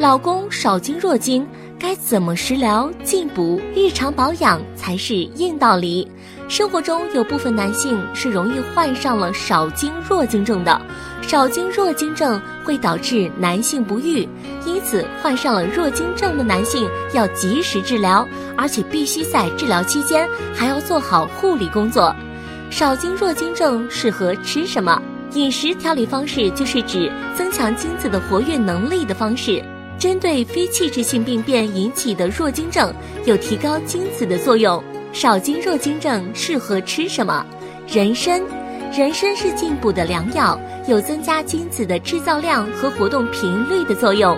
老公少经弱经，该怎么食疗、进补、日常保养才是硬道理？生活中有部分男性是容易患上了少经弱经症的，少经弱经症会导致男性不育，因此患上了弱经症的男性要及时治疗，而且必须在治疗期间还要做好护理工作。少经弱经症适合吃什么？饮食调理方式就是指增强精子的活跃能力的方式，针对非器质性病变引起的弱精症，有提高精子的作用。少精弱精症适合吃什么？人参，人参是进补的良药，有增加精子的制造量和活动频率的作用。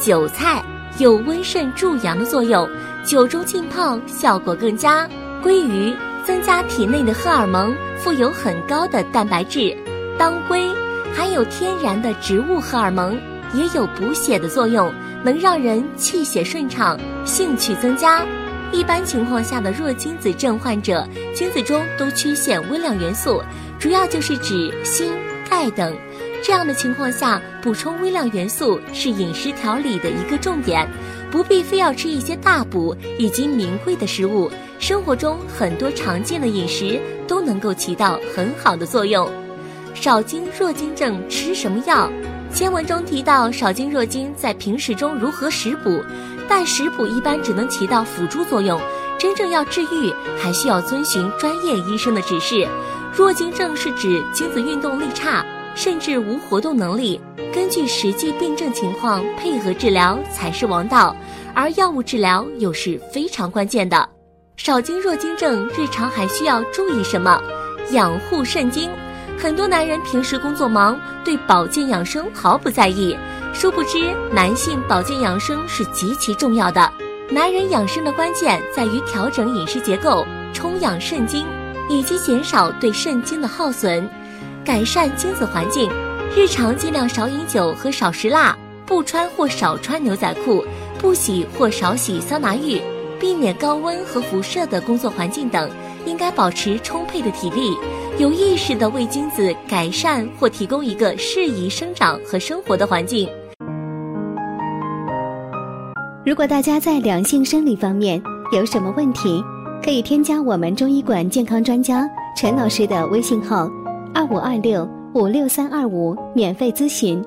韭菜有温肾助阳的作用，酒中浸泡效果更佳。鲑鱼增加体内的荷尔蒙，富有很高的蛋白质。当归含有天然的植物荷尔蒙，也有补血的作用，能让人气血顺畅、兴趣增加。一般情况下的弱精子症患者，精子中都缺陷微量元素，主要就是指锌、钙等。这样的情况下，补充微量元素是饮食调理的一个重点，不必非要吃一些大补以及名贵的食物，生活中很多常见的饮食都能够起到很好的作用。少精弱精症吃什么药？前文中提到少精弱精在平时中如何食补，但食补一般只能起到辅助作用，真正要治愈还需要遵循专业医生的指示。弱精症是指精子运动力差，甚至无活动能力，根据实际病症情况配合治疗才是王道，而药物治疗又是非常关键的。少精弱精症日常还需要注意什么？养护肾精。很多男人平时工作忙，对保健养生毫不在意，殊不知男性保健养生是极其重要的。男人养生的关键在于调整饮食结构，充养肾精，以及减少对肾精的耗损，改善精子环境。日常尽量少饮酒和少食辣，不穿或少穿牛仔裤，不洗或少洗桑拿浴，避免高温和辐射的工作环境等。应该保持充沛的体力。有意识的为精子改善或提供一个适宜生长和生活的环境。如果大家在良性生理方面有什么问题，可以添加我们中医馆健康专家陈老师的微信号：二五二六五六三二五，免费咨询。